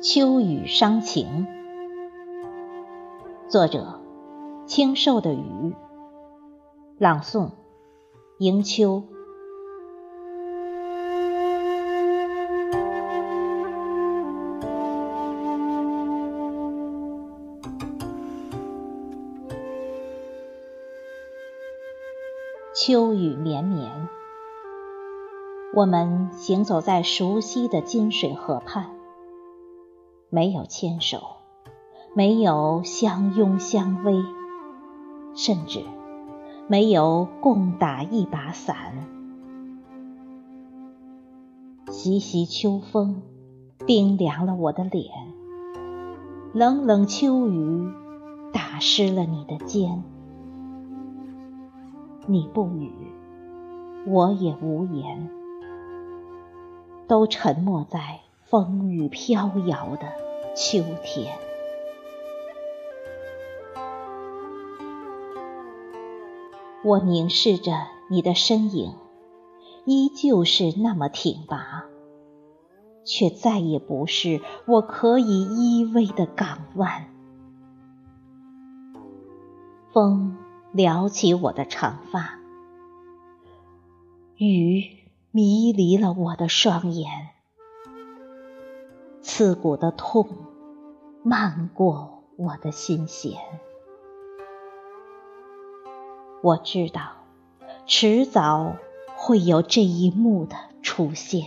秋雨伤情，作者：清瘦的雨，朗诵：迎秋。秋雨绵绵，我们行走在熟悉的金水河畔。没有牵手，没有相拥相偎，甚至没有共打一把伞。习习秋风，冰凉了我的脸；冷冷秋雨，打湿了你的肩。你不语，我也无言，都沉默在。风雨飘摇的秋天，我凝视着你的身影，依旧是那么挺拔，却再也不是我可以依偎的港湾。风撩起我的长发，雨迷离了我的双眼。刺骨的痛漫过我的心弦，我知道迟早会有这一幕的出现。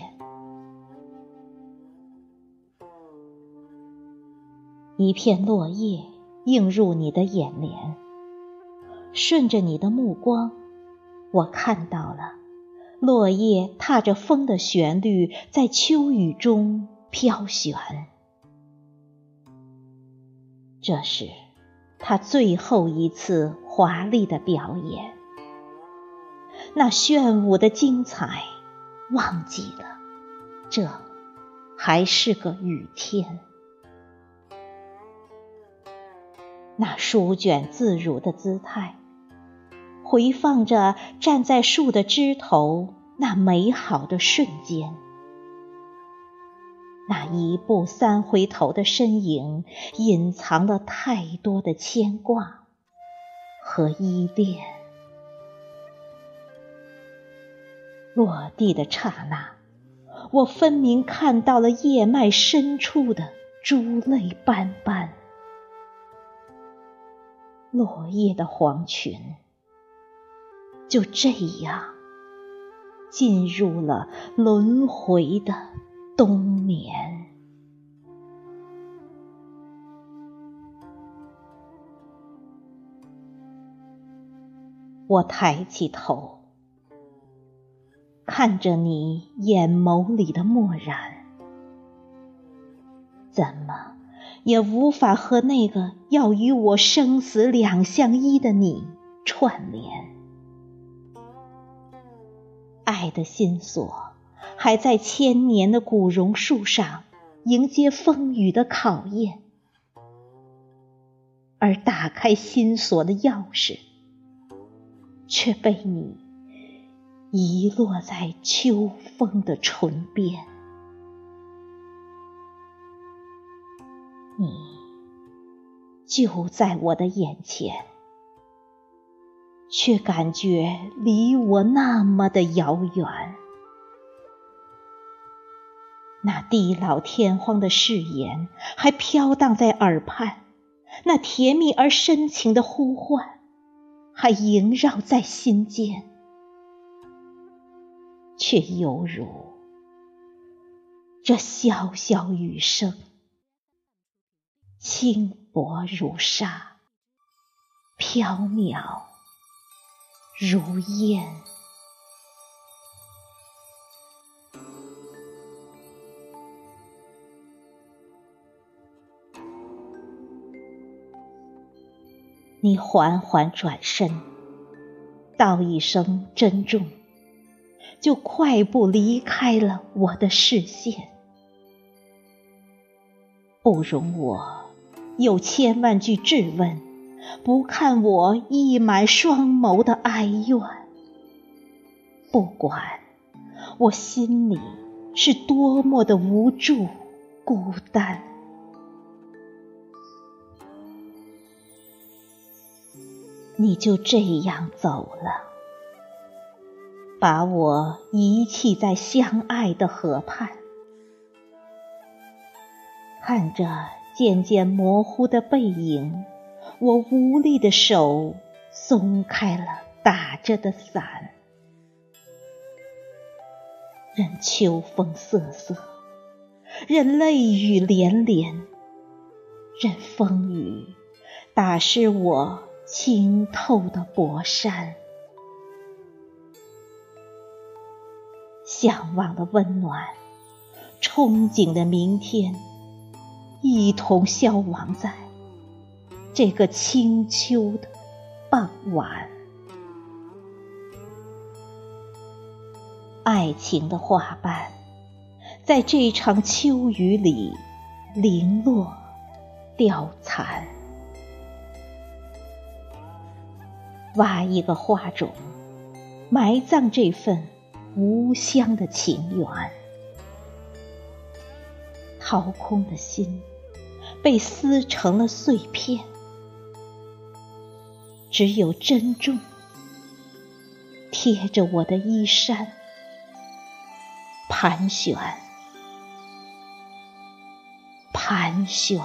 一片落叶映入你的眼帘，顺着你的目光，我看到了落叶踏着风的旋律，在秋雨中。飘旋，这是他最后一次华丽的表演。那炫舞的精彩，忘记了，这还是个雨天。那舒卷自如的姿态，回放着站在树的枝头那美好的瞬间。那一步三回头的身影，隐藏了太多的牵挂和依恋。落地的刹那，我分明看到了叶脉深处的珠泪斑斑。落叶的黄裙，就这样进入了轮回的。冬眠，我抬起头，看着你眼眸里的漠然，怎么也无法和那个要与我生死两相依的你串联，爱的心锁。还在千年的古榕树上迎接风雨的考验，而打开心锁的钥匙却被你遗落在秋风的唇边。你就在我的眼前，却感觉离我那么的遥远。那地老天荒的誓言还飘荡在耳畔，那甜蜜而深情的呼唤还萦绕在心间，却犹如这潇潇雨声，轻薄如纱，飘渺如烟。你缓缓转身，道一声珍重，就快步离开了我的视线，不容我有千万句质问，不看我溢满双眸的哀怨，不管我心里是多么的无助、孤单。你就这样走了，把我遗弃在相爱的河畔，看着渐渐模糊的背影，我无力的手松开了打着的伞，任秋风瑟瑟，任泪雨连连，任风雨打湿我。清透的薄衫，向往的温暖，憧憬的明天，一同消亡在这个清秋的傍晚。爱情的花瓣，在这场秋雨里零落凋残。挖一个花种，埋葬这份无香的情缘。掏空的心被撕成了碎片，只有珍重贴着我的衣衫，盘旋，盘旋。